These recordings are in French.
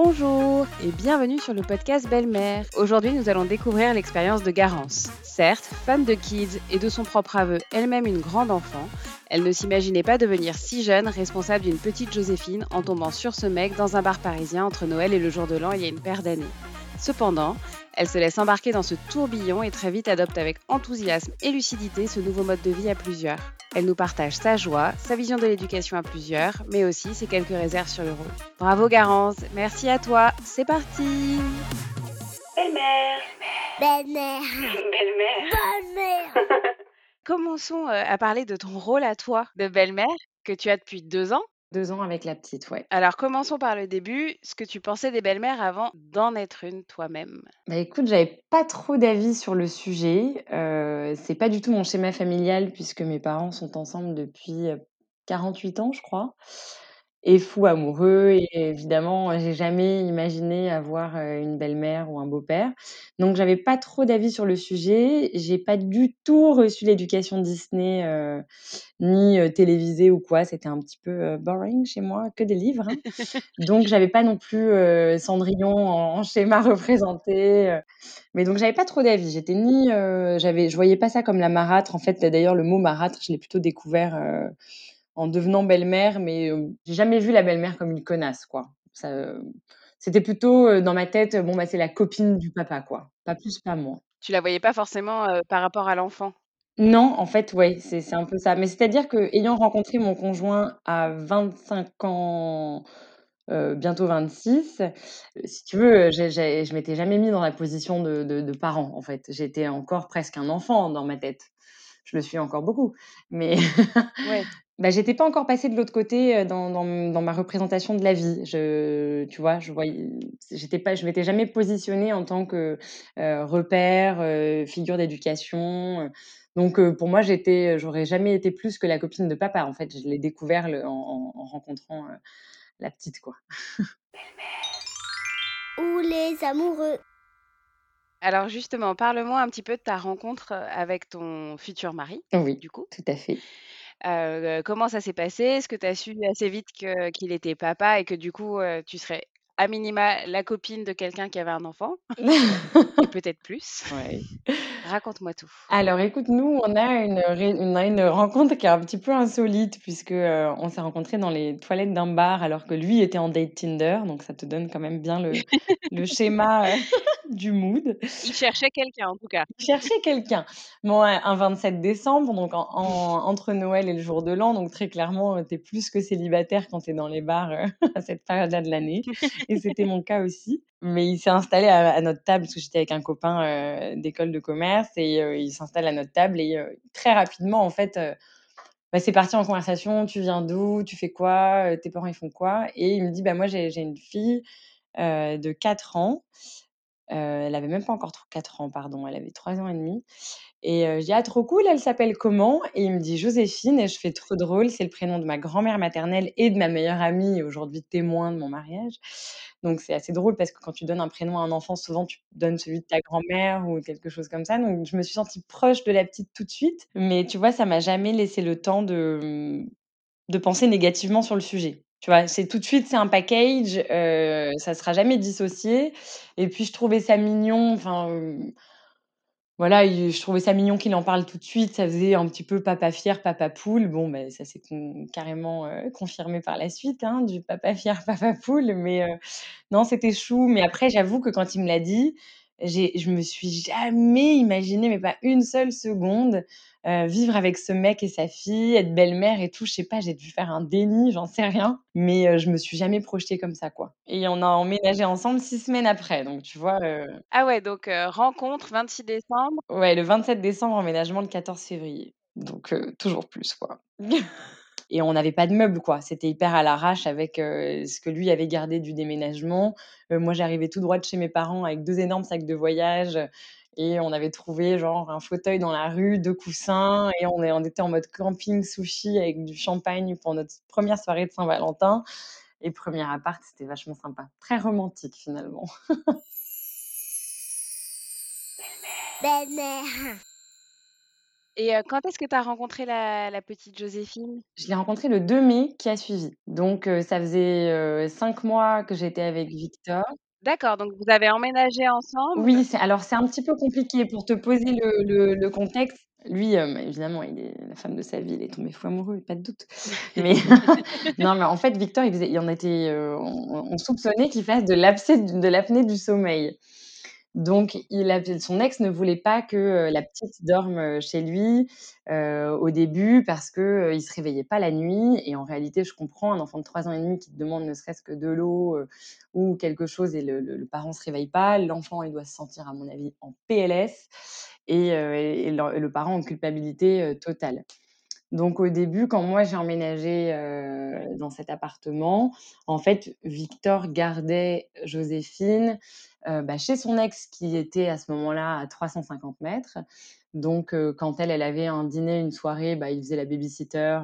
Bonjour et bienvenue sur le podcast Belle-Mère. Aujourd'hui, nous allons découvrir l'expérience de Garance. Certes, fan de kids et de son propre aveu, elle-même une grande enfant, elle ne s'imaginait pas devenir si jeune responsable d'une petite Joséphine en tombant sur ce mec dans un bar parisien entre Noël et le jour de l'an il y a une paire d'années. Cependant, elle se laisse embarquer dans ce tourbillon et très vite adopte avec enthousiasme et lucidité ce nouveau mode de vie à plusieurs. Elle nous partage sa joie, sa vision de l'éducation à plusieurs, mais aussi ses quelques réserves sur le rôle. Bravo Garance, merci à toi, c'est parti Belle-mère Belle-mère. Belle-mère Belle-mère. Commençons euh, à parler de ton rôle à toi de belle-mère que tu as depuis deux ans. Deux ans avec la petite, ouais. Alors commençons par le début, ce que tu pensais des belles-mères avant d'en être une toi-même? Bah écoute, j'avais pas trop d'avis sur le sujet. Euh, c'est pas du tout mon schéma familial puisque mes parents sont ensemble depuis euh, 48 ans, je crois. Et fou amoureux et évidemment, j'ai jamais imaginé avoir, heu, une belle-mère ou un beau-père. Donc j'avais pas trop d'avis sur le sujet. J'ai pas du tout reçu l'éducation Disney, heu, ni, télévisée ou quoi. C'était un petit peu, boring chez moi, que des livres, hein. Donc j'avais pas non plus, Cendrillon en en schéma représenté, mais donc j'avais pas trop d'avis. J'étais ni, j'avais je voyais pas ça comme la marâtre. En fait, d'ailleurs, le mot marâtre, je l'ai plutôt découvert, en devenant belle-mère, mais heu, j'ai jamais vu la belle-mère comme une connasse, quoi. Ça, heu, c'était plutôt, heu, dans ma tête, bon, bah, c'est la copine du papa, quoi. Pas plus, pas moins. Tu la voyais pas forcément euh, par rapport à l'enfant? Non, en fait, ouais, c'est c'est un peu ça. Mais c'est-à-dire qu'ayant rencontré mon conjoint à 25 ans, bientôt 26, heu, si tu veux, j'ai j'ai je m'étais jamais mis dans la position de de de parent, en fait. J'étais encore presque un enfant dans ma tête. Je le suis encore beaucoup, mais Ouais. Bah, j'étais pas encore passée de l'autre côté, heu, dans dans m dans ma représentation de la vie. Je tu vois? Je voyais j'étais pas je m'étais jamais positionnée en tant que, heu, repère, heu, figure d'éducation, heu, donc heu, pour moi, j'étais, j'aurais jamais été plus que la copine de papa, en fait. Je l'ai découvert le en en en rencontrant, heu, la petite, quoi. Ou les amoureux. Alors justement, parle-moi un petit peu de ta rencontre euh, avec ton futur mari, Oui, du coup. tout à fait. Heu, comment ça s'est passé? Est-ce que tu as su assez vite que qu'il était papa et que du coup, heu, tu serais à minima la copine de quelqu'un qui avait un enfant? Et peut-être plus? Ouais. Raconte-moi tout. Alors écoute, nous, on a une ré on a une rencontre qui est un petit peu insolite puisque, heu, on s'est rencontrés dans les toilettes d'un bar alors que lui était en date Tinder, donc ça te donne quand même bien le le schéma, heu, du mood. Il cherchait quelqu'un en tout cas. Il cherchait quelqu'un. Bon, un un 27 décembre, donc en en entre Noël et le jour de l'an, donc très clairement, heu, tu es plus que célibataire quand tu es dans les bars, heu, à cette période-là de l'année et c'était mon cas aussi. Mais il s'est installé à à notre table parce que j'étais avec un copain, heu, d'école de commerce et il s'installe à notre table et très rapidement, en fait, bah, c'est parti en conversation: «Tu viens d'où? Tu fais quoi? Tes parents, ils font quoi?» et il me dit: «Bah, moi, j'ai une fille, de 4 ans». Heu, elle avait même pas encore tr 4 ans, pardon, elle avait 3 ans et demi et heu, je dis: «Ah trop cool, elle s'appelle comment?» et il me dit: «Joséphine» et je fais: «Trop drôle, c'est le prénom de ma grand-mère maternelle et de ma meilleure amie aujourd'hui témoin de mon mariage». Donc c'est assez drôle parce que quand tu donnes un prénom à un enfant, souvent tu donnes celui de ta grand-mère ou quelque chose comme ça. Donc je me suis sentie proche de la petite tout de suite, mais tu vois, ça m'a jamais laissé le temps de, mmh, de penser négativement sur le sujet. Tu vois? C'est tout de suite, c'est un package, heu, ça sera jamais dissocié et puis je trouvais ça mignon, enfin, hem, voilà, il je trouvais ça mignon qu'il en parle tout de suite. Ça faisait un petit peu papa fier, papa poule. Bon, beh, ça s'est carrément, heu, confirmé par la suite, hein, du papa fier, papa poule, mais heu, non, c'était chou. Mais après, j'avoue que quand il me l'a dit, je me suis jamais imaginé, mais pas une seule seconde, heu, vivre avec ce mec et sa fille, être belle-mère et tout. Je sais pas, j'ai dû faire un déni, j'en sais rien, mais heu, je me suis jamais projetée comme ça, quoi et on a emménagé ensemble 6 semaines après, donc tu vois, heu Ah ouais, donc heu, rencontre 26 décembre. Ouais, le 27 décembre, emménagement le 14 février. Donc toujours plus, quoi. Et on n'avait pas de meubles, quoi. C'était hyper à l'arrache avec, heu, ce que lui avait gardé du déménagement. Heu, moi, j'arrivais tout droit de chez mes parents avec 2 énormes sacs de voyage, et on avait trouvé genre un fauteuil dans la rue, 2 coussins et on était en mode camping sushi avec du champagne pour notre première soirée de Saint-Valentin et premier appart, c'était vachement sympa. Très romantique finalement. Belle-mère. Et quand est-ce que tu as rencontré la la petite Joséphine? Je l'ai rencontrée le 2 mai qui a suivi. Donc ça faisait, heu, 5 mois que j'étais avec Victor. D'accord, donc vous avez emménagé ensemble? Oui, c'est alors c'est un petit peu compliqué pour te poser le le le contexte. Lui, évidemment, il est la femme de sa vie, il est tombé fou amoureux, pas de doute. Mais non, mais en fait, Victor, il faisait il en était, on on soupçonnait qu'il fasse de l'abcès de l'apnée du sommeil. Donc son ex ne voulait pas que, heu, la petite dorme, heu, chez lui, heu, au début parce que, heu, il se réveillait pas la nuit et en réalité, je comprends un enfant de 3 ans et demi qui demande ne serait-ce que de l'eau, ou quelque chose et le parent se réveille pas. L'enfant, il doit se sentir, à mon avis, en PLS et le parent en culpabilité, totale. Donc au début, quand moi j'ai emménagé, dans cet appartement, en fait, Victor gardait Joséphine, bah, chez son ex qui était à ce moment-là à 350 mètres. Donc quand elle, elle avait un dîner, une soirée, bah, il faisait la baby-sitter,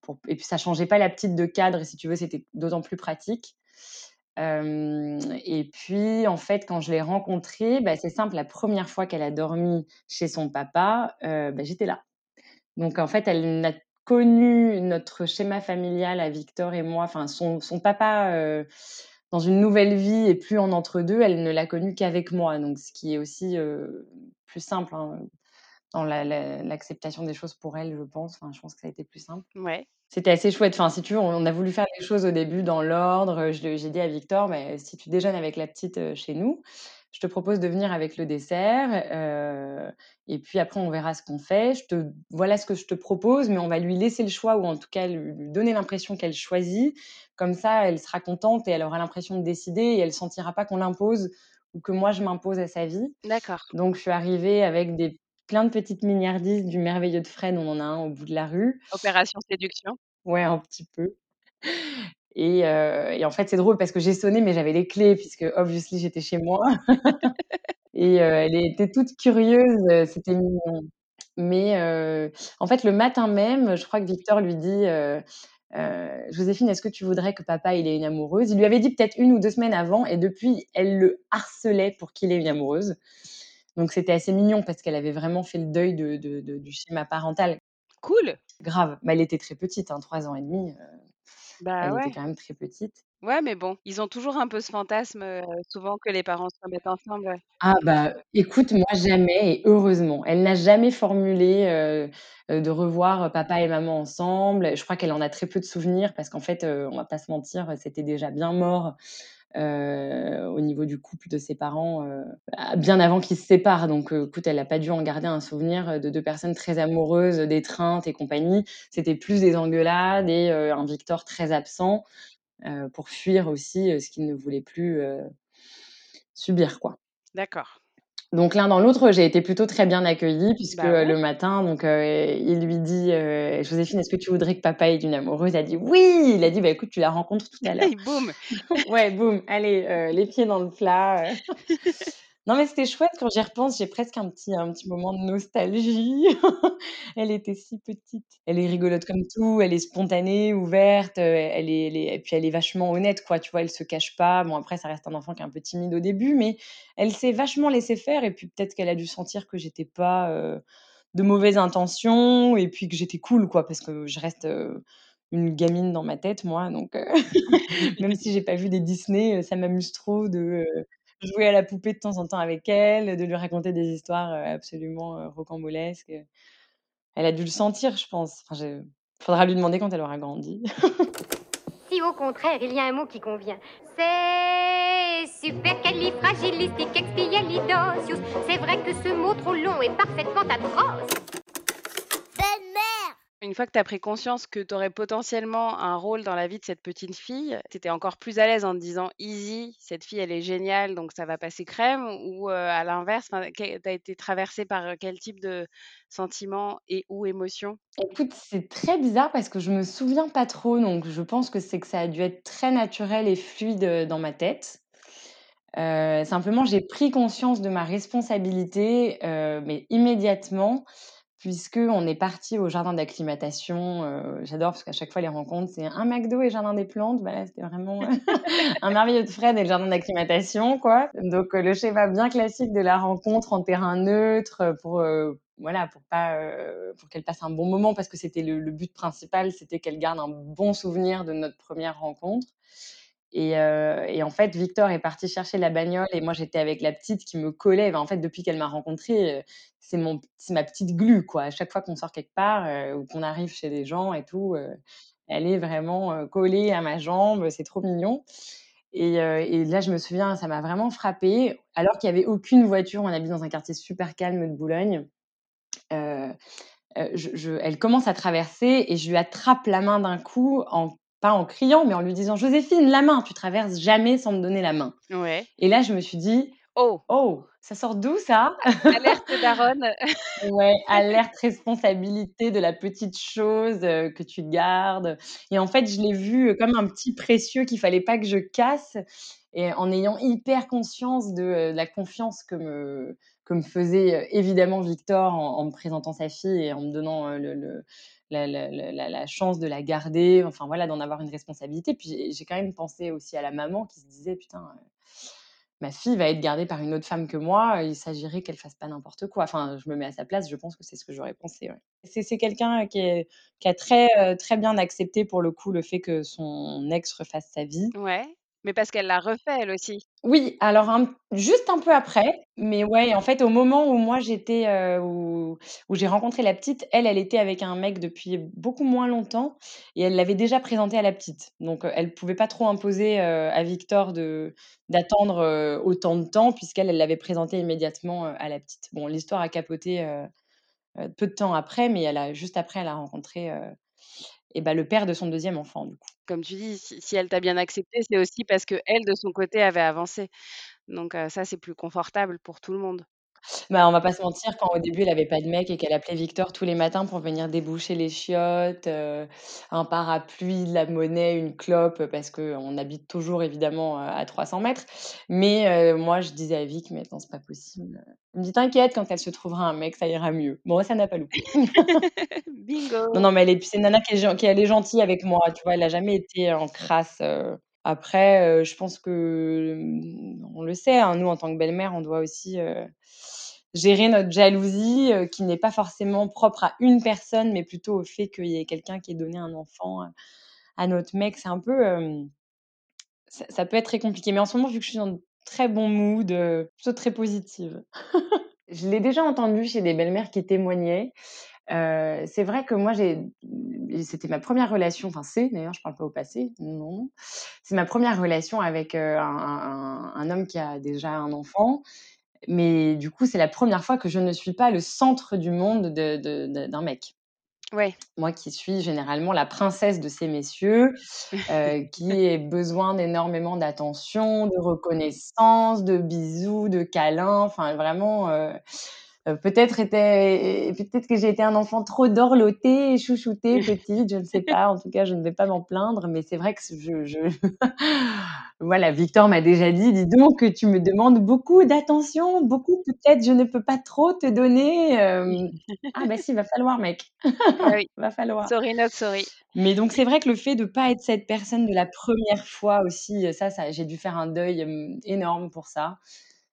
pour et puis ça changeait pas la petite de cadre, si tu veux, c'était d'autant plus pratique. Et puis en fait, quand je l'ai rencontrée, bah, c'est simple, la première fois qu'elle a dormi chez son papa, bah, j'étais là. Donc en fait, elle n'a connu notre schéma familial à Victor et moi, enfin son son papa, heu, dans une nouvelle vie et plus en entre-deux, elle ne l'a connu qu'avec moi, donc ce qui est aussi, heu, plus simple, hein, dans la la l'acceptation des choses pour elle, je pense. Enfin, je pense que ça a été plus simple. Ouais, C'était assez chouette. Enfin, si tu veux, on on a voulu faire les choses au début dans l'ordre. J'ai dit à Victor: «Mais si tu déjeunes avec la petite, heu, chez nous, je te propose de venir avec le dessert, heu et puis après on verra ce qu'on fait. Je te voilà ce que je te propose, mais on va lui laisser le choix ou en tout cas lui donner l'impression qu'elle choisit. Comme ça, elle sera contente et elle aura l'impression de décider et elle sentira pas qu'on l'impose ou que moi je m'impose à sa vie». d'accord. Donc je suis arrivée avec des plein de petites mignardises du Merveilleux de Fred, on en a un au bout de la rue. Opération séduction. Ouais, un petit peu et heu et en fait, c'est drôle parce que j'ai sonné, mais j'avais les clés puisque obviously j'étais chez moi et heu, elle était toute curieuse, heu, c'était mignon. Mais en fait, le matin même, je crois que Victor lui dit, «Joséphine, est-ce que tu voudrais que papa, il ait une amoureuse?» il lui avait dit peut-être 1 ou 2 semaines avant et depuis, elle le harcelait pour qu'il ait une amoureuse. Donc c'était assez mignon parce qu'elle avait vraiment fait le deuil de de de du schéma parental. Cool! Grave, bah, elle était très petite, hein, 3 ans et demi, Bah, elle était ouais. quand même très petite. Ouais, mais bon, ils ont toujours un peu ce fantasme, heu, souvent que les parents se remettent ensemble, ouais. Ah bah, écoute, moi jamais et heureusement. Elle n'a jamais formulé, heu heu, de revoir, papa et maman ensemble. Je crois qu'elle en a très peu de souvenirs parce qu'en fait, heu, on va pas se mentir, c'était déjà bien mort, au niveau du couple de ses parents, heu, a bien avant qu'ils se séparent. Donc, heu, écoute, elle a pas dû en garder un souvenir, de 2 personnes très amoureuses, d'étreinte et compagnie. C'était plus des engueulades et un Victor très absent, pour fuir aussi, ce qu'il ne voulait plus, subir, quoi. D'accord. Donc l'un dans l'autre, j'ai été plutôt très bien accueillie puisque, Bah, ouais. le matin donc, heu, il lui dit, heu: «Joséphine, est-ce que tu voudrais que papa ait une amoureuse?» elle a dit: «Oui!» il a dit: «Bah, écoute, tu la rencontres tout à l'heure». Et boum! Ouais, boum, allez, heu, les pieds dans le plat. Non, mais c'était chouette quand j'y repense, j'ai presque un petit un petit moment de nostalgie. Elle était si petite. Elle est rigolote comme tout, elle est spontanée, ouverte, heu, elle est elle et puis elle est vachement honnête, quoi, tu vois? Elle se cache pas. Bon, après, ça reste un enfant qui est un peu timide au début, mais elle s'est vachement laissée faire et puis peut-être qu'elle a dû sentir que j'étais pas, heu, de mauvaises intentions et puis que j'étais cool, quoi, parce que je reste, heu, une gamine dans ma tête, moi, donc même si j'ai pas vu des Disney, ça m'amuse trop de, jouer à la poupée de temps en temps avec elle, de lui raconter des histoires, heu, absolument, heu, rocambolesques, elle a dû le sentir, je pense. Faudra lui demander quand elle aura grandi. Si au contraire il y a un mot qui convient, c'est supercalifragilisticexpialidocious. C'est vrai que ce mot trop long est parfaitement atroce. Une fois que tu as pris conscience que tu aurais potentiellement un rôle dans la vie de cette petite fille, tu étais encore plus à l'aise en te disant: «Easy, cette fille, elle est géniale, donc ça va passer crème» ou, à l'inverse, tu as été traversée par, quel type de sentiments et ou émotions? Écoute, c'est très bizarre parce que je me souviens pas trop, donc je pense que c'est que ça a dû être très naturel et fluide, dans ma tête. Simplement, j'ai pris conscience de ma responsabilité, mais immédiatement, puisqu'on est partis au jardin d'acclimatation, heu, j'adore parce qu'à chaque fois les rencontres, c'est un McDo et jardin des plantes. Bah, c'était vraiment un merveilleux de Fred et le jardin d'acclimatation, quoi. Donc, heu, le schéma bien classique de la rencontre en terrain neutre, pour, heu, voilà, pour pas, pour qu'elle passe un bon moment parce que c'était le but principal, c'était qu'elle garde un bon souvenir de notre première rencontre et en fait, Victor est parti chercher la bagnole et moi, j'étais avec la petite qui me collait. En fait, depuis qu'elle m'a rencontrée, c'est mon c'est ma petite glu, quoi. À chaque fois qu'on sort quelque part, ou qu'on arrive chez des gens et tout, elle est vraiment, collée à ma jambe, c'est trop mignon et là, je me souviens, ça m'a vraiment frappée. Alors qu'il y avait aucune voiture, on habite dans un quartier super calme de Boulogne, elle commence à traverser et je lui attrape la main d'un coup en pas en criant, mais en lui disant: «Joséphine, la main! Tu traverses jamais sans me donner la main» Ouais. et là, je me suis dit: Oh! «Oh, ça sort d'où ça?» Alerte daronne. Ouais, alerte responsabilité de la petite chose, heu, que tu gardes et en fait, je l'ai vu, heu, comme un petit précieux qu'il fallait pas que je casse et en ayant hyper conscience de, heu, la confiance que me que me faisait, évidemment Victor en en me présentant sa fille et en me donnant, le la chance de la garder, enfin voilà, d'en avoir une responsabilité. Puis j'ai quand même pensé aussi à la maman qui se disait: «Putain, heu, ma fille va être gardée par une autre femme que moi, il s'agirait qu'elle fasse pas n'importe quoi». Enfin, je me mets à sa place, je pense que c'est ce que j'aurais pensé. C'est quelqu'un qui est qui a très, heu, très bien accepté pour le coup, le fait que son ex refasse sa vie. Ouais, mais parce qu'elle l'a refait elle aussi? Oui, alors juste un peu après, mais ouais, en fait, au moment où moi j'étais, où j'ai rencontré la petite, elle, elle était avec un mec depuis beaucoup moins longtemps et elle l'avait déjà présenté à la petite. Donc, elle pouvait pas trop imposer, à Victor de d'attendre, autant de temps puisqu'elle, elle l'avait présenté immédiatement, à la petite. Bon, l'histoire a capoté, peu de temps après, mais elle a juste après, elle a rencontré, et bah, le père de son deuxième enfant, du coup. Comme tu dis, si elle t'a bien accepté, c'est aussi parce qu'elle, de son côté, avait avancé. Donc ça, c'est plus confortable pour tout le monde. Bah, on va pas se mentir, quand au début elle avait pas de mec et qu'elle appelait Victor tous les matins pour venir déboucher les chiottes, heu, un parapluie, de la monnaie, une clope, parce qu'on habite toujours évidemment, heu, à 300 mètres. Mais heu, moi je disais à Vic: «Mais attends, c'est pas possible, heu». Il me dit: «T'inquiète, quand elle se trouvera un mec, ça ira mieux». Bon, ça n'a pas loupé. Non, Bingo! non, mais elle est puis c'est une nana qui est gen qui elle est gentille avec moi, tu vois? Elle a jamais été en crasse, heu. Après, heu, je pense que, mmh, on le sait, hein, nous en tant que belle-mère, on doit aussi, heu, gérer notre jalousie, heu, qui n'est pas forcément propre à une personne, mais plutôt au fait qu'il y ait quelqu'un qui ait donné un enfant, à notre mec. C'est un peu, ça peut être très compliqué. Mais en ce moment, vu que je suis dans très bon mood, plutôt très positive. Je l'ai déjà entendu chez des belles-mères qui témoignaient. Heu, c'est vrai que moi j'ai c'était ma première relation, enfin c'est d'ailleurs, je parle pas au passé, non. C'est ma première relation avec, heu, un un un un homme qui a déjà un enfant. Mais du coup, c'est la première fois que je ne suis pas le centre du monde de de de d'un mec. Ouais. Moi qui suis généralement la princesse de ces messieurs, heu, qui ai besoin d'énormément d'attention, de reconnaissance, de bisous, de câlins, enfin vraiment, peut-être était peut-être que j'ai été un enfant trop dorloté chouchouté petite, je ne sais pas. En tout cas, je ne vais pas m'en plaindre, mais c'est vrai que je je voilà, Victor m'a déjà dit: «Dis donc, tu me demandes beaucoup d'attention, beaucoup peut-être je ne peux pas trop te donner». Ah bah si, va falloir mec, Ah oui. va falloir. Sorry not sorry. Mais donc c'est vrai que le fait de pas être cette personne de la première fois aussi, ça ça j'ai dû faire un deuil, énorme pour ça.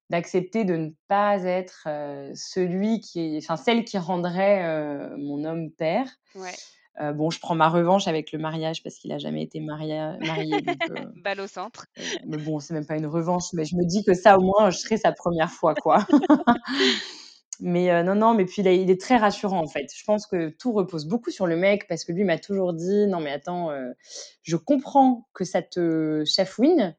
D'accepter de ne pas être, celui qui enfin celle qui rendrait, mon homme père. Ouais. Bon, je prends ma revanche avec le mariage parce qu'il a jamais été maria marié donc Balle au centre. heu, mais bon, c'est même pas une revanche, mais je me dis que ça au moins je serai sa première fois, quoi. Mais non, non, mais puis il est il est très rassurant, en fait. Je pense que tout repose beaucoup sur le mec parce que lui m'a toujours dit: «Non mais attends, je comprends que ça te chafouine.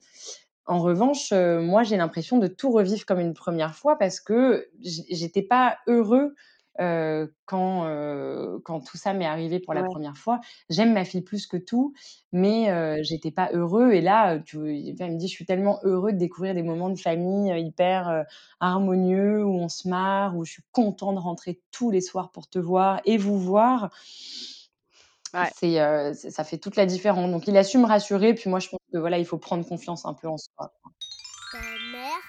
En revanche, heu, moi j'ai l'impression de tout revivre comme une première fois parce que j'étais pas heureux, heu, quand, heu, quand tout ça m'est arrivé pour la Ouais. première fois. J'aime ma fille plus que tout, mais heu, j'étais pas heureux et là, tu il me dit: «Je suis tellement heureux de découvrir des moments de famille, hyper, harmonieux, où on se marre, où je suis content de rentrer tous les soirs pour te voir et vous voir». Ouais. C'est, ça fait toute la différence. Donc il a su me rassurer, puis moi je pense que voilà, il faut prendre confiance un peu en soi, quoi. Belle-mère.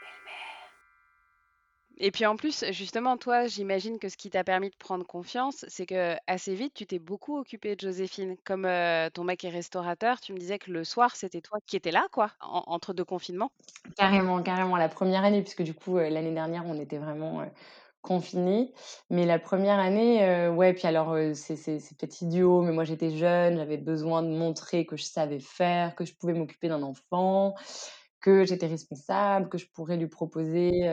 Et puis en plus, justement, toi, j'imagine que ce qui t'a permis de prendre confiance, c'est qu'assez vite, tu t'es beaucoup occupée de Joséphine. Comme, heu, ton mec est restaurateur, tu me disais que le soir, c'était toi qui étais là, quoi, en entre 2 confinements? Carrément, carrément, la première année, puisque du coup, heu, l'année dernière, on était vraiment, Mais la première année, heu, ouais, puis alors, c'est c'est peut-être idiot, mais moi j'étais jeune, j'avais besoin de montrer que je savais faire, que je pouvais m'occuper d'un enfant, que j'étais responsable, que je pourrais lui proposer,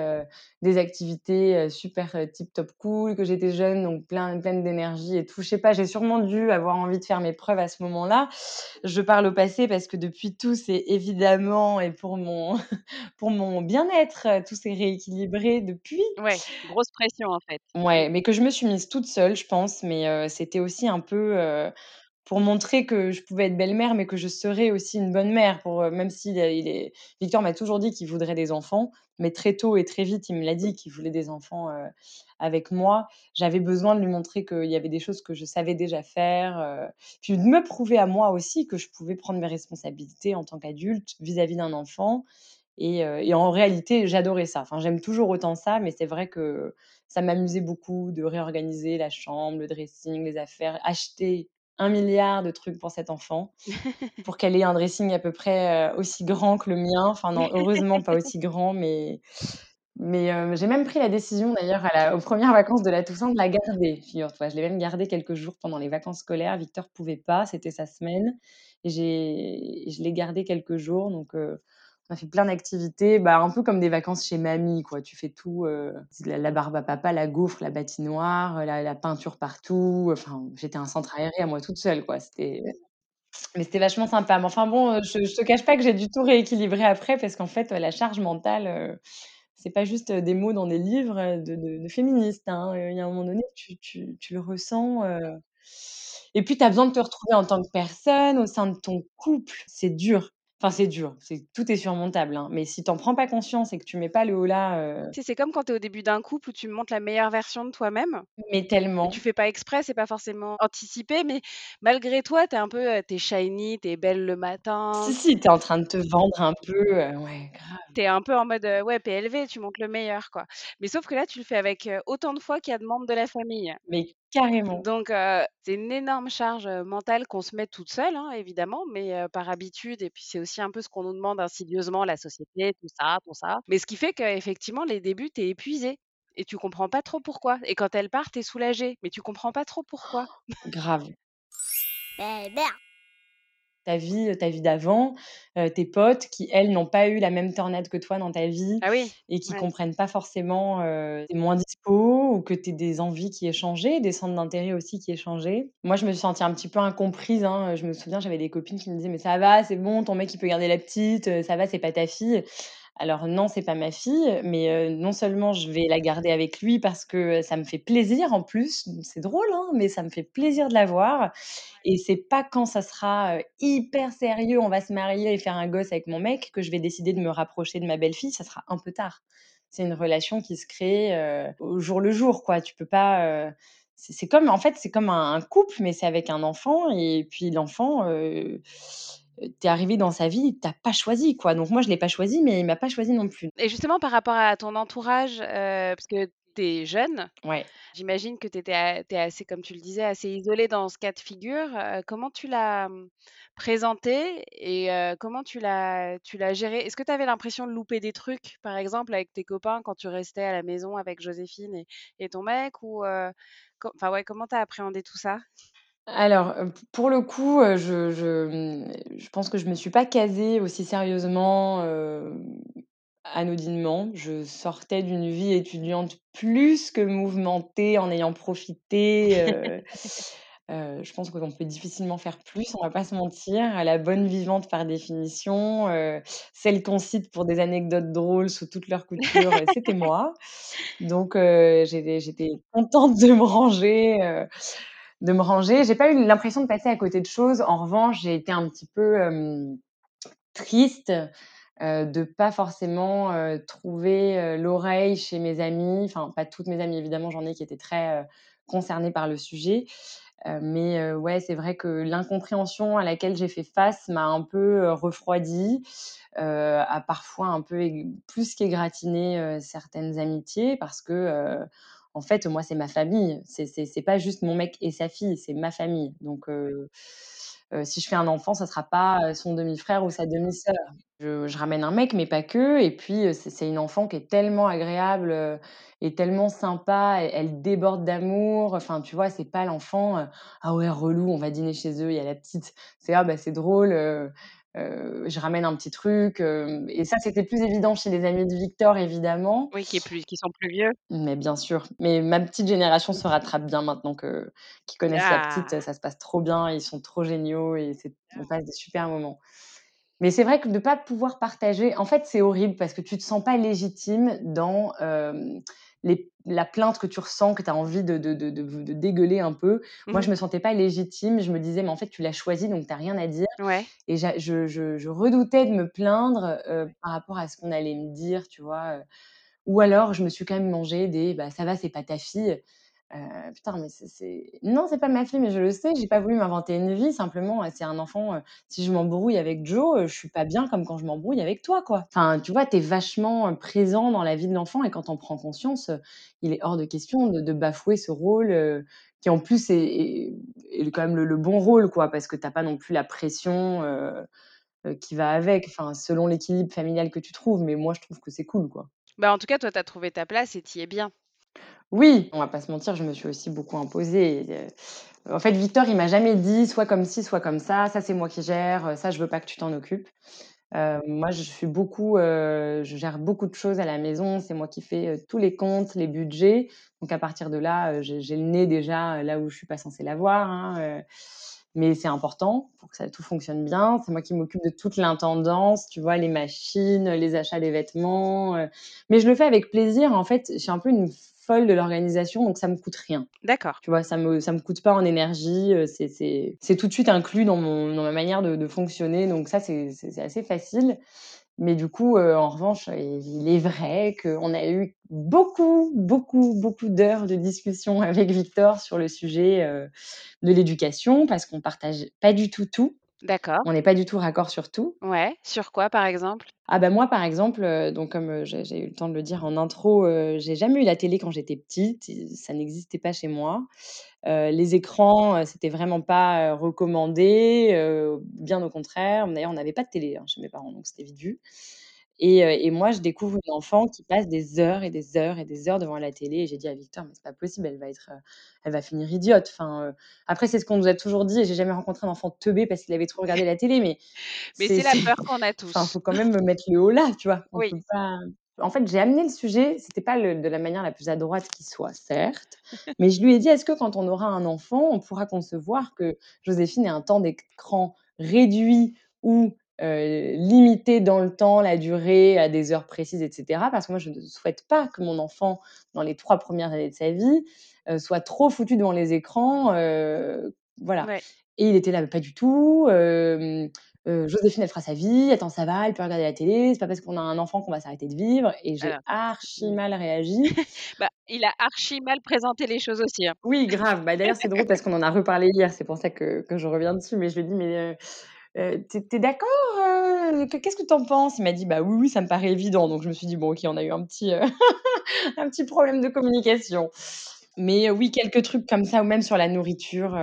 des activités, super, tip top cool, que j'étais jeune, donc plein pleine d'énergie et tout. Je sais pas, j'ai sûrement dû avoir envie de faire mes preuves à ce moment-là. Je parle au passé parce que depuis tout s'est évidemment et pour mon pour mon bien-être, tout s'est rééquilibré depuis. Ouais, grosse pression en fait. Ouais, mais que je me suis mise toute seule, je pense, mais c'était aussi un peu, pour montrer que je pouvais être belle-mère, mais que je serais aussi une bonne mère pour, heu, même est il est Victor m'a toujours dit qu'il voudrait des enfants, mais très tôt et très vite, il me l'a dit qu'il voulait des enfants, heu, avec moi. J'avais besoin de lui montrer qu'il y avait des choses que je savais déjà faire, heu, puis de me prouver à moi aussi que je pouvais prendre mes responsabilités en tant qu'adulte vis-à-vis d'un enfant et et en réalité, j'adorais ça. Enfin, j'aime toujours autant ça, mais c'est vrai que ça m'amusait beaucoup de réorganiser la chambre, le dressing, les affaires, acheter un milliard de trucs pour cet enfant, pour qu'elle ait un dressing à peu près, heu, aussi grand que le mien. Enfin non, heureusement pas aussi grand, mais mais heu, j'ai même pris la décision d'ailleurs aux premières vacances de la Toussaint de la garder, figure-toi. Je l'ai même gardée quelques jours pendant les vacances scolaires. Victor pouvait pas, c'était sa semaine et j'ai je l'ai gardé quelques jours donc heu, on a fait plein d'activités, bah, un peu comme des vacances chez mamie, quoi. Tu fais tout, heu, la barbe à papa, la gaufre, la patinoire, la la peinture partout, enfin, j'étais un centre aéré à moi toute seule, quoi. C'était mais c'était vachement sympa. Mais enfin bon, heu, je je te cache pas que j'ai dû tout rééquilibrer après parce qu'en fait, la charge mentale, heu, c'est pas juste, des mots dans des livres, de de féministes, hein. Il y a un moment donné, tu le ressens, et puis tu as besoin de te retrouver en tant que personne au sein de ton couple. C'est dur. Enfin, c'est dur, c'est tout est surmontable, hein, mais si tu en prends pas conscience et que tu mets pas le heu Tu sais, c'est comme quand tu es au début d'un couple où tu montres la meilleure version de toi-même mais et tu tellement. fais pas exprès, c'est pas forcément anticipé, mais malgré toi, tu es un peu, heu, tu es shiny, tu es belle le Si, matin, si, tu es en train de te vendre un peu, heu, ouais, grave, tu es un peu en mode, heu, ouais, PLV, tu montres le meilleur, quoi. Mais sauf que là, tu le fais avec, heu, autant de fois qu'il y a de membres de la famille. mais carrément. Donc heu, c'est une énorme charge, heu, mentale qu'on se met toute seule, hein, évidemment, mais heu, par habitude et puis c'est aussi un peu ce qu'on nous demande insidieusement, la société, tout ça, tout ça. Mais ce qui fait qu'effectivement, les débuts, tu es épuisée et tu comprends pas trop pourquoi et quand elle part, tu es soulagée, mais tu comprends pas trop pourquoi. Grave. Ta vie, ta vie d'avant, tes potes qui, elles, n'ont pas eu la même tornade que toi dans ta vie Ah oui, et qui ouais. comprennent pas forcément, heu, tu es moins dispo ou que tu aies des envies qui aient changé, des centres d'intérêt aussi qui aient changé. Moi, je me suis sentie un petit peu incomprise, hein, je me souviens, j'avais des copines qui me disaient: «Mais ça va, c'est bon, ton mec, il peut garder la petite, ça va, c'est pas ta fille». Alors non, c'est pas ma fille, mais non seulement je vais la garder avec lui parce que, ça me fait plaisir en plus, c'est drôle, hein, mais ça me fait plaisir de la voir et c'est pas quand ça sera, hyper sérieux, on va se marier et faire un gosse avec mon mec que je vais décider de me rapprocher de ma belle-fille, ça sera un peu tard. C'est une relation qui se crée, au jour le jour, quoi. Tu peux pas, c'est comme en fait, c'est comme un couple, mais c'est avec un enfant et puis l'enfant, heu, tu es arrivé dans sa vie, tu as pas choisi, quoi. Donc moi, je l'ai pas choisi, mais il m'a pas choisi non plus. Et justement par rapport à ton entourage, parce que tu es jeune, Ouais. j'imagine que tu étais assez, comme tu le disais, assez isolée dans ce cas de figure. Comment tu l'as, mmh, présenté et comment tu l'as tu l'as géré? Est-ce que tu avais l'impression de louper des trucs, par exemple, avec tes copains quand tu restais à la maison avec Joséphine et et ton mec ou enfin, ouais, comment tu as appréhendé tout ça? Alors, heu, p pour le coup, heu, je je, mmh, je pense que je me suis pas casée aussi sérieusement, hem, anodinement. Je sortais d'une vie étudiante plus que mouvementée en ayant profité, heu heu, je pense qu'on peut difficilement faire plus, on va pas se mentir. La bonne vivante par définition, heu, celle qu'on cite pour des anecdotes drôles sous toutes leurs coutures, heu, c'était moi. Donc heu, j'étais j'étais contente de me ranger, heu de me ranger. J'ai pas eu l'impression de passer à côté de choses. En revanche, j'ai été un petit peu, triste, heu, de pas forcément, trouver, l'oreille chez mes amis. Enfin, pas toutes mes amies évidemment, j'en ai qui étaient très, concernées par le sujet. Mais ouais, c'est vrai que l'incompréhension à laquelle j'ai fait face m'a un peu, refroidie, a parfois un peu plus qu'égratigné, certaines amitiés parce que, en fait, moi, c'est ma famille. C'est pas juste mon mec et sa fille, c'est ma famille. Donc heu, Heu, si je fais un enfant, ça sera pas, heu, son demi-frère ou sa demi-sœur. Je ramène un mec, mais pas que et puis, c'est une enfant qui est tellement agréable, et tellement sympa. Elle déborde d'amour. Enfin, tu vois, c'est pas l'enfant, «Ah ouais, relou, on va dîner chez eux, il y a la petite». C'est: «Ah bah, c'est drôle, heu, je ramène un petit truc», hem et ça, c'était plus évident chez les amis de Victor, évidemment. Oui, qui est plus qui sont plus vieux. Mais bien sûr, mais ma petite génération se rattrape bien maintenant que qu'ils connaissent la petite, Ah! ça se passe trop bien, ils sont trop géniaux et c'est on passe des super moments. Mais c'est vrai que de pas pouvoir partager en fait, c'est horrible parce que tu te sens pas légitime dans, hem, les la plainte que tu ressens, que tu as envie de de de dégueuler un peu. Moi, Mmh je me sentais pas légitime, je me disais: «Mais en fait, tu l'as choisi, donc tu as rien à dire» Ouais. et je je je redoutais de me plaindre, heu, par rapport à ce qu'on allait me dire, tu vois? Heu, ou alors je me suis quand même mangé des: «Bah, ça va, c'est pas ta fille». Heu, putain, mais c'est non, c'est pas ma fille, mais je le sais, j'ai pas voulu m'inventer une vie, simplement, heu, c'est un enfant, heu, si je m'embrouille avec Joe, je suis pas bien comme quand je m'embrouille avec toi, quoi. Enfin, tu vois, tu es vachement, présent dans la vie de l'enfant et quand on prend conscience, il est hors de question de bafouer ce rôle, qui en plus est quand même le bon rôle, quoi, parce que tu as pas non plus la pression, qui va avec, enfin, selon l'équilibre familial que tu trouves, mais moi, je trouve que c'est cool, quoi. Bah, en tout cas, toi, tu as trouvé ta place et tu y es bien. Oui, on va pas se mentir, je me suis aussi beaucoup imposée heu, en fait, Victor, il m'a jamais dit: «Soit comme ci, soit comme ça, ça c'est moi qui gère, heu, ça je veux pas que tu t'en occupes». Heu, moi, je suis beaucoup, je gère beaucoup de choses à la maison, c'est moi qui fais, tous les comptes, les budgets, donc à partir de là, j'ai j'ai le nez déjà, là où je suis pas censée l'avoir, hein, mais c'est important pour que tout fonctionne bien. C'est moi qui m'occupe de toute l'intendance, tu vois? Les machines, les achats des vêtements, mais je le fais avec plaisir. En fait, suis un peu une folle de l'organisation, donc ça me coûte rien. D'accord. Tu vois? Ça me ça me coûte pas en énergie, heu, c'est c'est c'est tout de suite inclus dans mon dans ma manière de de fonctionner, donc ça, c'est c'est assez facile. Mais du coup, heu, en revanche, il est vrai qu'on a eu beaucoup, beaucoup, beaucoup d'heures de discussion avec Victor sur le sujet, heu, de l'éducation parce qu'on partage pas du tout tout. D'accord. On n'est pas du tout raccord sur tout. Ouais. Sur quoi, par exemple? Ah bah, moi, par exemple, heu, donc comme, heu, j'ai eu le temps de le dire en intro, heu, j'ai jamais eu la télé quand j'étais petite, et ça n'existait pas chez moi. Les écrans, c'était vraiment pas, recommandé, bien au contraire. D'ailleurs, on n'avait pas de télé, hein, chez mes parents, donc c'était vite vu. Et heu et moi, je découvre une enfant qui passe des heures et des heures et des heures devant la télé et j'ai dit à Victor: «Mais c'est pas possible, elle va être, heu, elle va finir idiote». Enfin, heu, après c'est ce qu'on nous a toujours dit et j'ai jamais rencontré un enfant teubé parce qu'il avait trop regardé la télé, mais Mais c'est c'est la c'est peur qu'on a enfin, tous. faut quand même me mettre le haut là, tu vois? On Oui. peut pas en fait, j'ai amené le sujet, c'était pas le de la manière la plus à droite qui soit, certes, mais je lui ai dit: «Est-ce que quand on aura un enfant, on pourra concevoir que Joséphine ait un temps d'écran réduit ou heu, limité dans le temps, la durée, à des heures précises et cetera?» parce que moi, je ne souhaite pas que mon enfant, dans les 3 premières années de sa vie, heu, soit trop foutu devant les écrans, heu, voilà. Ouais. Et il était là: «Mais pas du tout, Joséphine, elle fera sa vie. Attends, ça va, elle peut regarder la télé. C'est pas parce qu'on a un enfant qu'on va s'arrêter de vivre» et j'ai Alors, archi mmh, mal réagi. bah, il a archi mal présenté les choses aussi, hein. Oui, grave. Bah, d'ailleurs, c'est drôle parce qu'on en a reparlé hier, c'est pour ça que que je reviens dessus, mais je lui ai dit: «Mais, heu heu, tu es tu es d'accord, que qu'est-ce que tu en penses?» il m'a dit: «Bah, oui, oui, ça me paraît évident», donc je me suis dit: «Bon, OK, on a eu un petit, heu, un petit problème de communication». Mais, oui, quelques trucs comme ça ou même sur la nourriture,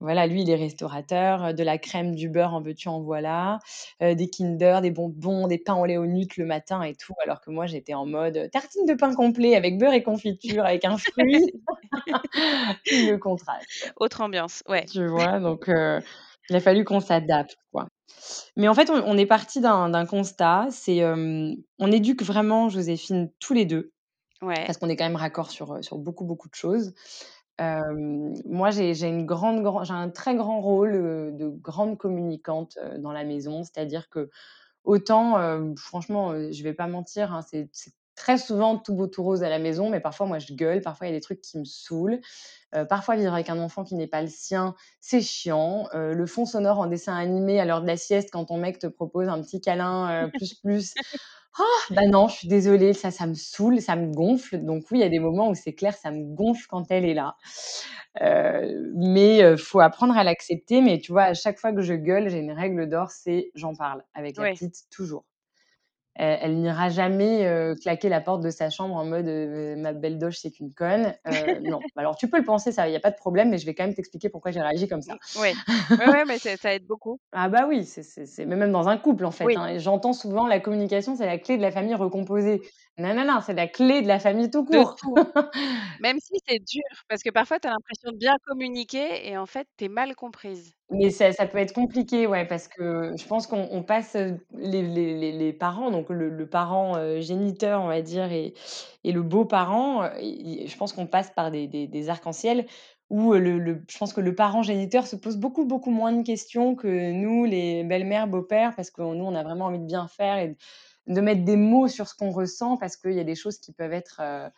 voilà, lui, il est restaurateur, de la crème, du beurre, en veux-tu, en voilà, des Kinder, des bonbons, des pains au lait au Nut le matin et tout, alors que moi, j'étais en mode, tartine de pain complet avec beurre et confiture avec un fruit. Le contraste, Autre ambiance, ouais. tu vois? Donc, il a fallu qu'on s'adapte, quoi. Mais en fait, on on est partis d'un d'un constat, c'est, on éduque vraiment Joséphine tous les 2 Ouais. parce qu'on est quand même raccord sur, heu, sur beaucoup, beaucoup de choses. Moi, j'ai j'ai une grande grand j'ai un très grand rôle, de grande communicante, dans la maison. C'est-à-dire qu'autant, heu, franchement, heu, je vais pas mentir, hein, c'est c'est très souvent tout beau tout rose à la maison, mais parfois, moi, je gueule, parfois, il y a des trucs qui me saoulent. Heu, parfois, vivre avec un enfant qui n'est pas le sien, c'est chiant. Heu, le fond sonore en dessin animé à l'heure de la sieste quand ton mec te propose un petit câlin, heu, plus, plus. Ah! Bah, non, je suis désolée, ça, ça me saoule, ça me gonfle. Donc oui, il y a des moments où c'est clair, ça me gonfle quand elle est là. Mais faut apprendre à l'accepter. Mais tu vois, à chaque fois que je gueule, j'ai une règle d'or, c'est j'en parle avec la petite, toujours. Elle elle n'ira jamais, heu, claquer la porte de sa chambre en mode, heu: «Ma belle Doche, c'est qu'une conne». Heu, non. Alors tu peux le penser ça, il y a pas de problème, mais je vais quand même t'expliquer pourquoi j'ai réagi comme ça. ouais. Ouais, ouais, mais ça aide beaucoup. Ah bah oui, c'est même dans un couple, en fait, Oui. hein j'entends souvent: «La communication, c'est la clé de la famille recomposée». Non, non, non, c'est la clé de la famille tout court. tout. Même si c'est dur, parce que parfois tu as l'impression de bien communiquer et en fait, tu es mal comprise. Mais ça ça peut être compliqué, ouais, parce que je pense qu'on on passe, heu, les les les les parents, donc le le parent, heu, géniteur, on va dire et et le beau-parent, i je pense qu'on passe par des des des arcs-en-ciel où, heu, le le je pense que le parent géniteur se pose beaucoup, beaucoup moins de questions que nous, les belles-mères, beaux-pères, parce que nous, on a vraiment envie de bien faire et de mettre des mots sur ce qu'on ressent parce qu'il y a des choses qui peuvent être, heu,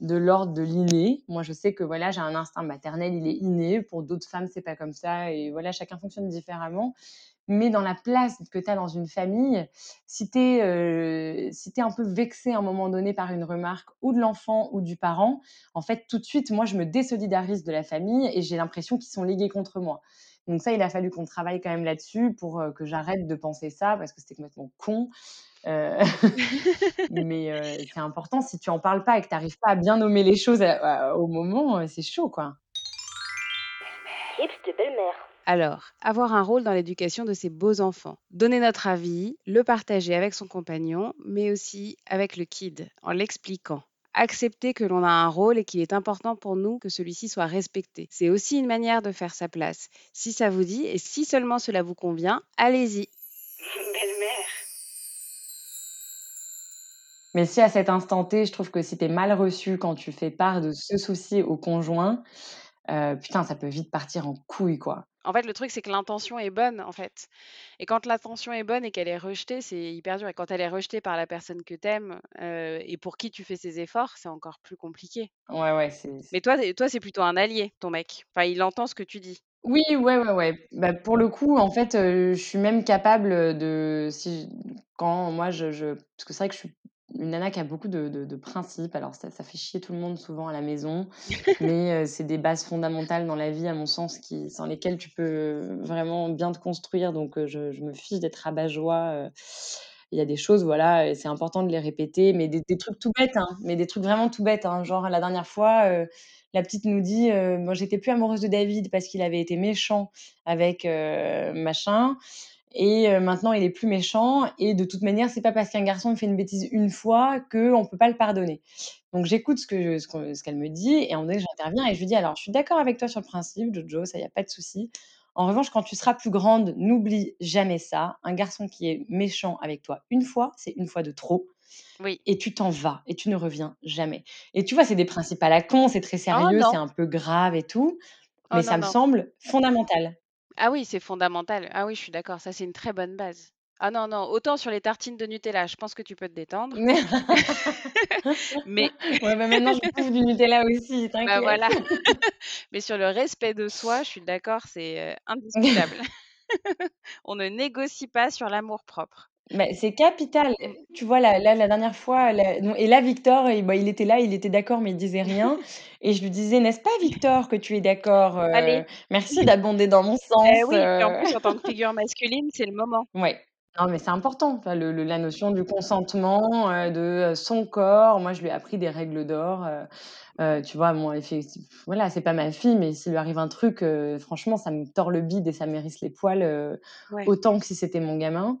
de l'ordre de l'inné. Moi, je sais que, voilà, j'ai un instinct maternel, il est inné. Pour d'autres femmes, c'est pas comme ça et voilà, chacun fonctionne différemment. Mais dans la place que tu as dans une famille, si tu es, heu, si un peu vexé à un moment donné par une remarque ou de l'enfant ou du parent, en fait, tout de suite, moi, je me désolidarise de la famille et j'ai l'impression qu'ils sont ligués contre moi. Donc ça, il a fallu qu'on travaille quand même là-dessus pour, heu, que j'arrête de penser ça parce que c'était complètement con. Heu, mais heu, c'est important si tu en parles pas et que tu arrives pas à bien nommer les choses à à au moment, c'est chaud, quoi. Tips de belle-mère. Alors, avoir un rôle dans l'éducation de ses beaux enfants. Donner notre avis, le partager avec son compagnon, mais aussi avec le kid, en l'expliquant. Accepter que l'on a un rôle et qu'il est important pour nous que celui-ci soit respecté. C'est aussi une manière de faire sa place. Si ça vous dit et si seulement cela vous convient, allez-y. Belle-mère. Mais si à cet instant T, je trouve que si tu es mal reçu quand tu fais part de ce souci au conjoint, heu, putain, ça peut vite partir en couille, quoi. En fait, le truc, c'est que l'intention est bonne, en fait. Et quand l'intention est bonne et qu'elle est rejetée, c'est hyper dur. Et quand elle est rejetée par la personne que tu aimes et pour qui tu fais ces efforts, c'est encore plus compliqué. Ouais, ouais, c'est c Mais toi, toi, c'est plutôt un allié, ton mec. Enfin, il entend ce que tu dis. oui, ouais, ouais, ouais. Bah, pour le coup, en fait, heu, je suis même capable, de si quand moi je je parce que c'est vrai que je suis une nana qui a beaucoup de de de principes. Alors ça ça fait chier tout le monde souvent à la maison, mais heu, c'est des bases fondamentales dans la vie, à mon sens, qui sans lesquelles tu peux vraiment bien te construire. Donc heu, je je me fiche d'être rabat-joie, heu, il y a des choses, voilà et c'est important de les répéter, mais des des trucs tout bêtes, hein, mais des trucs vraiment tout bêtes, hein. Genre la dernière fois, la petite nous dit, heu: «Moi, j'étais plus amoureuse de David parce qu'il avait été méchant avec, machin et heu, maintenant il est plus méchant et de toute manière, c'est pas parce qu'un garçon me fait une bêtise une fois qu'on peut pas le pardonner». Donc j'écoute ce que ce que ce qu'elle me dit et moment donné, j'interviens et je lui dis: «Alors, je suis d'accord avec toi sur le principe, Jojo, ça, y a pas de souci. En revanche, quand tu seras plus grande, n'oublie jamais ça. Un garçon qui est méchant avec toi une fois, c'est une fois de trop Oui. et tu t'en vas et tu ne reviens jamais». Et tu vois, c'est des principes à la con, c'est très Oh sérieux, c'est un peu grave et tout, Oh mais non, ça me semble fondamental. Ah oui, c'est fondamental. Ah oui, je suis d'accord, ça, c'est une très bonne base. Ah non, non, autant sur les tartines de Nutella, je pense que tu peux te détendre. Mais Ouais, bah, maintenant je bouffe du Nutella aussi, bah, voilà. Mais sur le respect de soi, je suis d'accord, c'est, heu, indiscutable. On ne négocie pas sur l'amour-propre. Mais c'est capital. Tu vois, là là, la dernière fois, et là, Victor, et bah, il était là, il était d'accord, mais il disait rien et je lui disais: «N'est-ce pas, Victor, que tu es d'accord? Allez. Heu, merci d'abonder dans mon Eh sens, oui, puis en heu». plus, en tant que figure masculine, c'est le moment. Ouais. Non, mais c'est important, enfin, le le la notion du consentement, heu, de, son corps. Moi, je lui ai appris des règles d'or, tu vois? Voilà, c'est pas ma fille, mais s'il lui arrive un truc, franchement, ça me tord le bide et ça m'hérisse les poils, Ouais. autant que si c'était mon gamin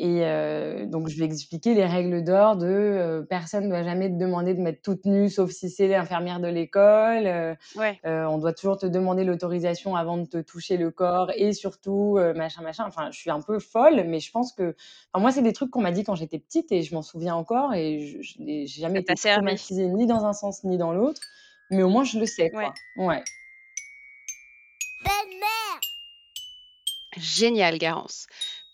et heu, donc je lui ai expliqué les règles d'or de, heu, personne ne doit jamais te demander de mettre toute nue, sauf si c'est l'infirmière de l'école, Ouais. heu, on doit toujours te demander l'autorisation avant de te toucher le corps et surtout, machin, machin. Enfin, je suis un peu folle, mais je pense que enfin, moi, c'est des trucs qu'on m'a dit quand j'étais petite et je m'en souviens encore et je n'ai j'ai jamais été traumatisée ni dans un sens ni dans l'autre, mais au moins je le sais, Ouais. quoi. Ouais. Belle-mère. Génial, Garance.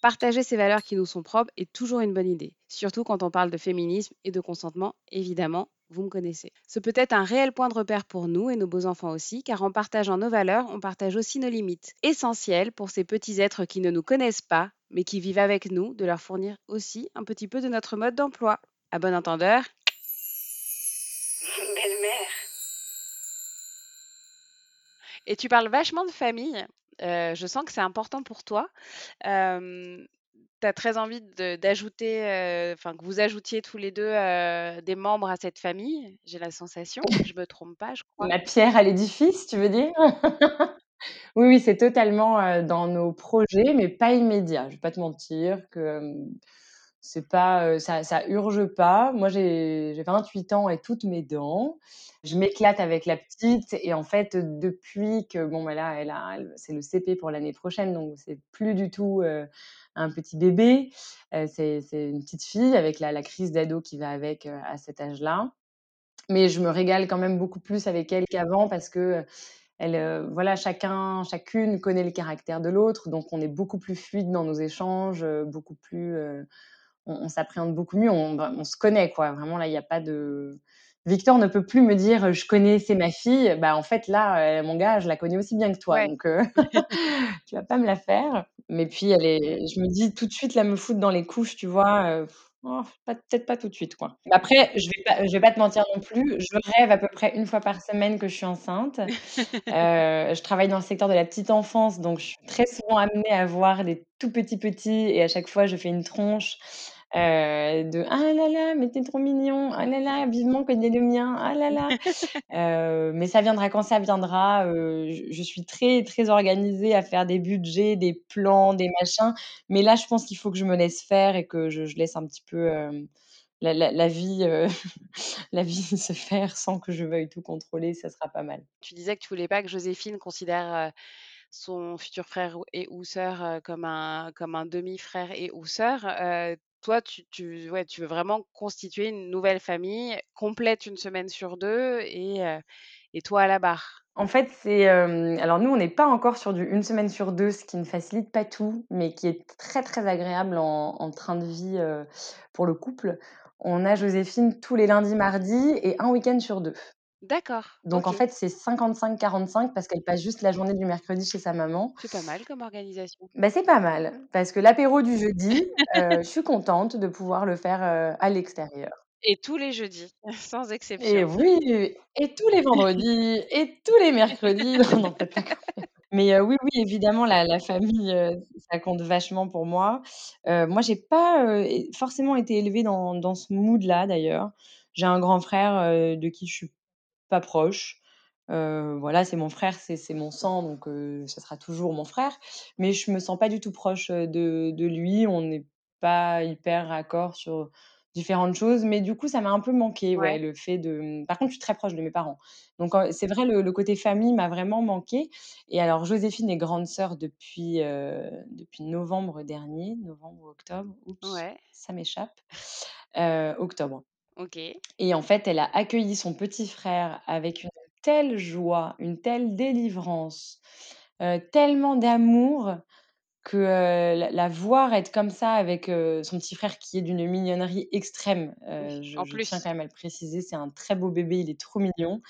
Partager ces valeurs qui nous sont propres est toujours une bonne idée, surtout quand on parle de féminisme et de consentement, évidemment, vous me connaissez. Ce peut être un réel point de repère pour nous et nos beaux-enfants aussi, car en partageant nos valeurs, on partage aussi nos limites, essentielles pour ces petits êtres qui ne nous connaissent pas, mais qui vivent avec nous, de leur fournir aussi un petit peu de notre mode d'emploi. À bon entendeur, Belle-mère. Et tu parles vachement de famille. Je sens que c'est important pour toi. Hem, tu as très envie d'ajouter, enfin que vous ajoutiez tous les 2 heu, des membres à cette famille, j'ai la sensation. Je me trompe pas, je crois? Ma pierre à l'édifice, tu veux dire? Oui, oui, c'est totalement, dans nos projets, mais pas immédiat. Je vais pas te mentir que, c'est pas, heu, ça ça urge pas. Moi, j'ai j'ai 28 ans et toutes mes dents. Je m'éclate avec la petite et en fait, depuis que bon, bah, là, elle a c'est le CP pour l'année prochaine, donc c'est plus du tout, heu, un petit bébé. Heu, c'est une petite fille avec la la crise d'ado qui va avec, heu, à cet âge-là. Mais je me régale quand même beaucoup plus avec elle qu'avant parce que, elle, voilà, chacun chacune connaît le caractère de l'autre, donc on est beaucoup plus fluide dans nos échanges, beaucoup plus, on on s'appréhende beaucoup mieux, on va on se connaît quoi. Vraiment là, il y a pas de Victor ne peut plus me dire: «Je connais, c'est ma fille». Bah, en fait là, heu, mon gars, je la connais aussi bien que toi, Ouais. donc heu, tu vas pas me la faire. Mais puis elle est je me dis tout de suite là, me foutre dans les couches, tu vois, heu, oh, peut-être pas tout de suite, quoi. Après, je vais pas je vais pas te mentir non plus, je rêve à peu près 1 fois par semaine que je suis enceinte. Heu, je travaille dans le secteur de la petite enfance, donc je suis très souvent amenée à voir des tout petits, petits et à chaque fois, je fais une tronche, heu, de: «Ah là là, mais tu es trop mignon. Ah là là, vivement que tu aies le mien. Ah là là». Heu, mais ça viendra quand ça viendra, heu, je je suis très, très organisée à faire des budgets, des plans, des machins, mais là, je pense qu'il faut que je me laisse faire et que je je laisse un petit peu, la la la vie, la vie se faire sans que je veuille tout contrôler, ça sera pas mal. Tu disais que tu voulais pas que Joséphine considère, son futur frère et ou sœur, comme un comme un demi-frère et ou sœur. Toi, tu veux vraiment constituer une nouvelle famille complète une semaine sur 2 et heu et toi à la barre? En fait, c'est, hem, alors nous, on n'est pas encore sur du une semaine sur 2, ce qui ne facilite pas tout, mais qui est très, très agréable en train de vie, heu, pour le couple. On a Joséphine tous les lundis, mardis et un week-end sur 2. D'accord, Donc en OK. fait, c'est 55-45 parce qu'elle passe juste la journée du mercredi chez sa maman. C'est pas mal comme organisation. Bah, c'est pas mal parce que l'apéro du jeudi, heu, je suis contente de pouvoir le faire, heu, à l'extérieur. Et tous les jeudis, sans Et exception. oui et tous les vendredis et tous les mercredis. Non, non, pas quand même. Mais heu, oui, oui, évidemment, la la famille, heu, ça compte vachement pour moi. Heu, moi, j'ai pas, heu, é forcément été élevée dans dans ce mood-là, d'ailleurs. J'ai un grand frère, heu, de qui je suis pas proche. Heu, voilà, c'est mon frère, c'est mon sang, donc ça sera toujours mon frère. Mais je me sens pas du tout proche, de de lui. On n'est pas hyper raccord sur différentes choses, mais du coup, ça m'a un peu manqué, ouais, Ouais, le fait de, mmh par contre, je suis très proche de mes parents. Donc c'est vrai, le le côté famille m'a vraiment manqué et alors Joséphine est grande sœur depuis, depuis novembre dernier, novembre ou octobre, oups, ouais, ça m'échappe, octobre. OK. Et en fait, elle a accueilli son petit frère avec une telle joie, une telle délivrance, tellement d'amour que, la la voir être comme ça avec, son petit frère qui est d'une mignonnerie extrême, je En je tiens plus. quand même à le préciser, c'est un très beau bébé, il est trop mignon.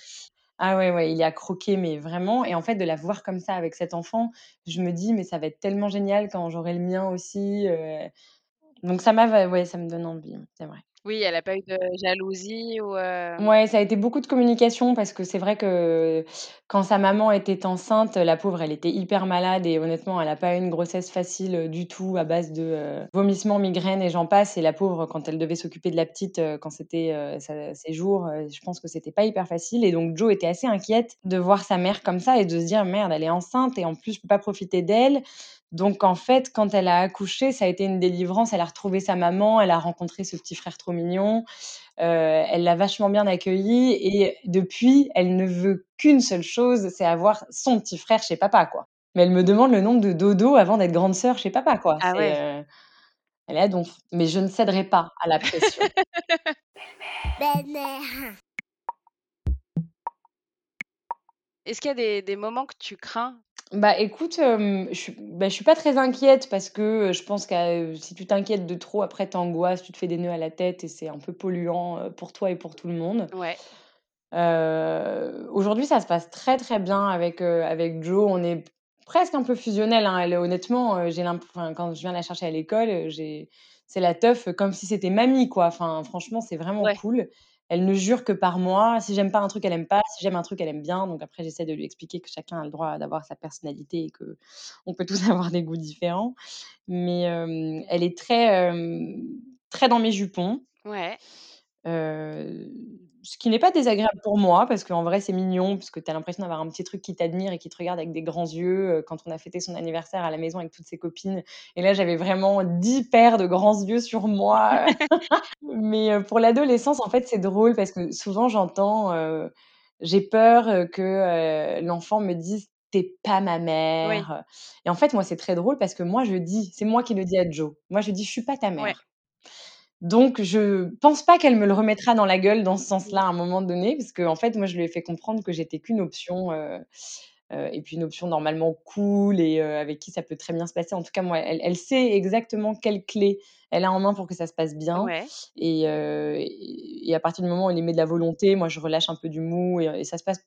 Ah ouais, ouais, il à croquer, mais vraiment et en fait, de la voir comme ça avec cet enfant, je me dis: «Mais ça va être tellement génial quand j'aurai le mien aussi», donc ça m'a ouais, ça me donne envie, c'est vrai. Oui, elle a pas eu de jalousie ou hem Ouais, ça a été beaucoup de communication parce que c'est vrai que quand sa maman était enceinte, la pauvre, elle était hyper malade et honnêtement, elle a pas eu une grossesse facile, heu, du tout à base de, heu, vomissements, migraines et j'en passe et la pauvre, quand elle devait s'occuper de la petite, quand c'était, ses jours, je pense que c'était pas hyper facile et donc Jo était assez inquiète de voir sa mère comme ça et de se dire: «Merde, elle est enceinte et en plus, je peux pas profiter d'elle». Donc en fait, quand elle a accouché, ça a été une délivrance. Elle a retrouvé sa maman, elle a rencontré ce petit frère trop mignon. Heu, elle l'a vachement bien accueilli et depuis, elle ne veut qu'une seule chose, c'est avoir son petit frère chez papa, quoi. Mais elle me demande le nombre de dodo avant d'être grande sœur chez papa, quoi. ah C'est, ouais. heu, elle est à donf. Mais je ne céderai pas à la pression. Belle-mère. Est-ce qu'il y a des des moments que tu crains? Bah, écoute, hem, je suis bah, je suis pas très inquiète parce que, heu, je pense que, si tu t'inquiètes de trop, après tu angoisses, tu te fais des nœuds à la tête et c'est un peu polluant, pour toi et pour tout le monde. Ouais, aujourd'hui, ça se passe très, très bien avec, avec Jo. On est presque un peu fusionnels, hein. Elle honnêtement, heu, j'ai l'imp enfin, quand je viens la chercher à l'école, j'ai c'est la teuf, comme si c'était mamie, quoi. Enfin, franchement, c'est vraiment ouais. cool. Elle ne jure que par moi. Si j'aime pas un truc, elle aime pas. Si j'aime un truc, elle aime bien. Donc après, j'essaie de lui expliquer que chacun a le droit d'avoir sa personnalité et qu'on peut tous avoir des goûts différents. Mais elle est très, très dans mes jupons. Ouais. Ce qui n'est pas désagréable pour moi parce qu'en vrai, c'est mignon, parce que tu as l'impression d'avoir un petit truc qui t'admire et qui te regarde avec des grands yeux, heu, quand on a fêté son anniversaire à la maison avec toutes ses copines et là, j'avais vraiment 10 paires de grands yeux sur moi. Mais heu, pour l'adolescence, en fait, c'est drôle parce que souvent j'entends, heu: «J'ai peur, que, l'enfant me dise: "Tu es pas ma Oui. mère"» et en fait, moi, c'est très drôle parce que moi, je dis c'est moi qui le dis à Joe. Moi, je dis: «Je suis pas ta Ouais. Mère». Donc je pense pas qu'elle me le remettra dans la gueule dans ce sens-là à un moment donné, parce qu'en fait, moi, je lui ai fait comprendre que j'étais qu'une option, heu heu et puis une option normalement cool et heu, avec qui ça peut très bien se passer. En tout cas, moi, elle elle sait exactement quelles clés elle a en main pour que ça se passe bien Ouais. et heu et et à partir du moment où elle y met de la volonté, moi, je relâche un peu du mou et et ça se passe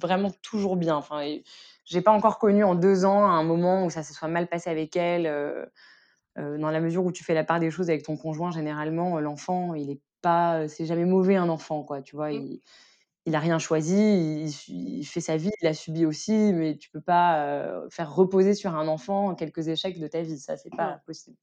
vraiment toujours bien. Enfin et j'ai pas encore connu en 2 ans un moment où ça se soit mal passé avec elle, heu, dans la mesure où tu fais la part des choses avec ton conjoint, généralement, heu, l'enfant, il est pas, heu, c'est jamais mauvais un enfant, quoi, tu vois? Mmh. Il il a rien choisi, il fait sa vie, il l'a subi aussi, mais tu peux pas, faire reposer sur un enfant quelques échecs de ta vie, ça, c'est pas possible.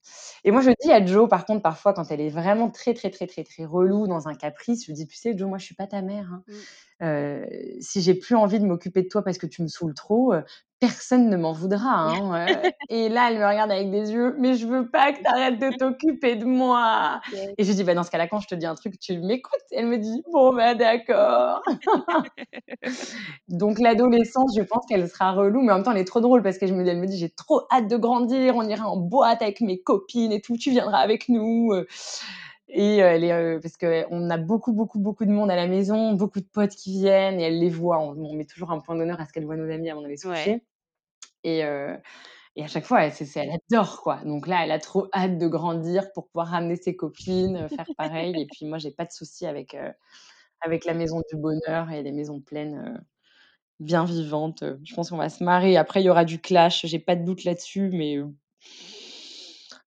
Et moi, je dis à Jo, par contre, parfois, quand elle est vraiment très, très, très, très, très relou dans un caprice, je dis: «Tu sais, Jo, moi, je suis pas ta mère, hein. Mmh. Si j'ai plus envie de m'occuper de toi parce que tu me saoules trop, personne ne m'en voudra, hein, heu» et là, elle me regarde avec des yeux: «Mais je veux pas que tu arrêtes de t'occuper de moi» et je lui dis: «Bah, dans ce cas-là, quand je te dis un truc, tu m'écoutes». Elle me dit: «Bon, bah, d'accord». Donc l'adolescence, je pense qu'elle sera relou, mais en même temps, elle est trop drôle parce que je me me dit: «J'ai trop hâte de grandir, on ira en boîte avec mes copines et tout, tu viendras avec nous», et elle est, heu parce qu'on a beaucoup, beaucoup, beaucoup de monde à la maison, beaucoup de potes qui viennent et elle les voit. On on met toujours un point d'honneur à ce qu'elle voit nos amis avant d'aller se Ouais. coucher et heu et à chaque fois, elle adore, quoi. Donc là, elle a trop hâte de grandir pour pouvoir ramener ses copines, faire pareil et puis moi, j'ai pas de souci avec, avec la maison du bonheur et les maisons pleines, bien vivantes, je pense qu'on va se marrer. Après, il y aura du clash, j'ai pas de doute là-dessus, mais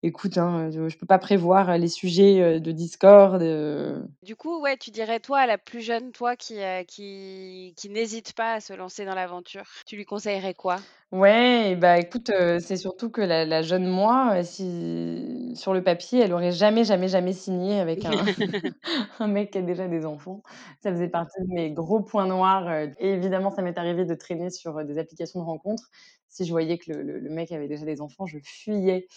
écoute, hein, je je peux pas prévoir, les sujets, heu, de discorde, heu Du coup, ouais, tu dirais, toi, à la plus jeune, toi, qui, qui qui n'hésite pas à se lancer dans l'aventure, tu lui conseillerais quoi? Ouais et bah, écoute, c'est surtout que la la jeune moi, si sur le papier, elle aurait jamais, jamais, jamais signé avec un un mec qui a déjà des enfants. Ça faisait partie de mes gros points noirs, et évidemment, ça m'est arrivé de traîner sur, des applications de rencontres. Si je voyais que le le le mec avait déjà des enfants, je fuyais,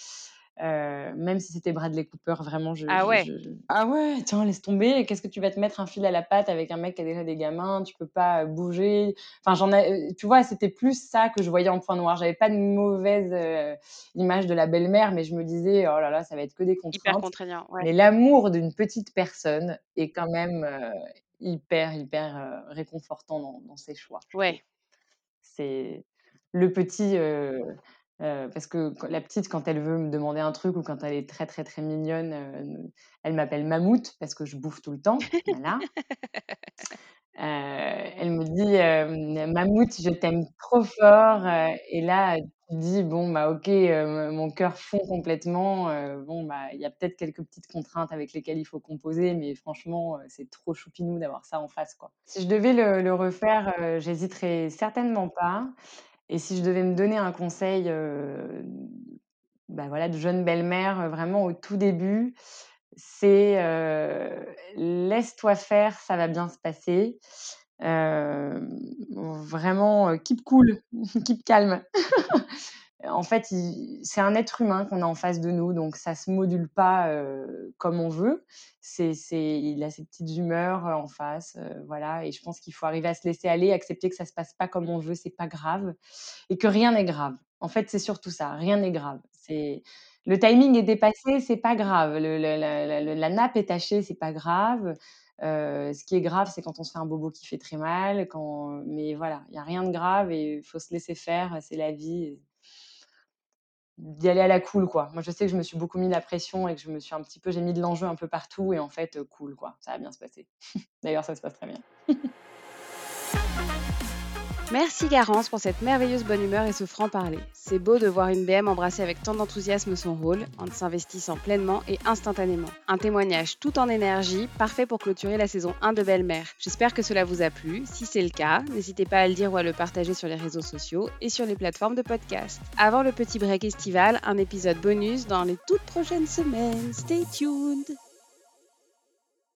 heu, même si c'était Bradley Cooper, vraiment, je Ah ouais? je je ah ouais, tiens, laisse tomber, qu'est-ce que tu vas te mettre un fil à la patte avec un mec qui a déjà des gamins? Tu peux pas, heu, bouger. Enfin, j'en ai heu, tu vois, c'était plus ça que je voyais en point noir. J'avais pas de mauvaise, image de la belle-mère, mais je me disais: «Oh là là, ça va être que des Hyper contraintes». contraignant, ouais. Mais l'amour d'une petite personne est quand même, hyper, hyper, réconfortant dans dans ses choix. Ouais. C'est le petit, heu, parce que la petite, quand elle veut me demander un truc ou quand elle est très, très, très mignonne, heu, elle m'appelle Mammouth parce que je bouffe tout le temps, voilà. Heu, elle me dit, «Mammouth, je t'aime trop fort», et là, tu dis: «Bon, bah, OK, mon cœur fond complètement, bon, bah, il y a peut-être quelques petites contraintes avec lesquelles il faut composer, mais franchement, c'est trop choupinou d'avoir ça en face, quoi». Si je devais le le refaire, j'hésiterais certainement pas et si je devais me donner un conseil, heu, bah, voilà, de jeune belle-mère, heu, vraiment au tout début, c'est, heu, laisse-toi faire, ça va bien se passer. Vraiment, keep cool, keep calm. En fait, c'est un être humain qu'on a en face de nous, donc ça se module pas, heu, comme on veut. C'est il a ses petites humeurs, heu, en face, heu, voilà et je pense qu'il faut arriver à se laisser aller, accepter que ça se passe pas comme on veut, c'est pas grave et que rien n'est grave. En fait, c'est surtout ça, rien n'est grave. C'est le timing est dépassé, c'est pas grave. La nappe est tachée, c'est pas grave. Ce qui est grave, c'est quand on se fait un bobo qui fait très mal, quand mais voilà, il y a rien de grave et il faut se laisser faire, c'est la vie d'y aller à la cool, quoi. Moi, je sais que je me suis beaucoup mis la pression et que je me suis un petit peu j'ai mis de l'enjeu un peu partout et en fait, heu, cool, quoi, ça va bien se passer. D'ailleurs, ça se passe très bien. Merci Garance pour cette merveilleuse bonne humeur et ce franc-parler. C'est beau de voir une BM embrasser avec tant d'enthousiasme son rôle, en s'investissant pleinement et instantanément. Un témoignage tout en énergie, parfait pour clôturer la saison 1 de Belle-Mère. J'espère que cela vous a plu. Si c'est le cas, n'hésitez pas à le dire ou à le partager sur les réseaux sociaux et sur les plateformes de podcast. Avant le petit break estival, un épisode bonus dans les toutes prochaines semaines. Stay tuned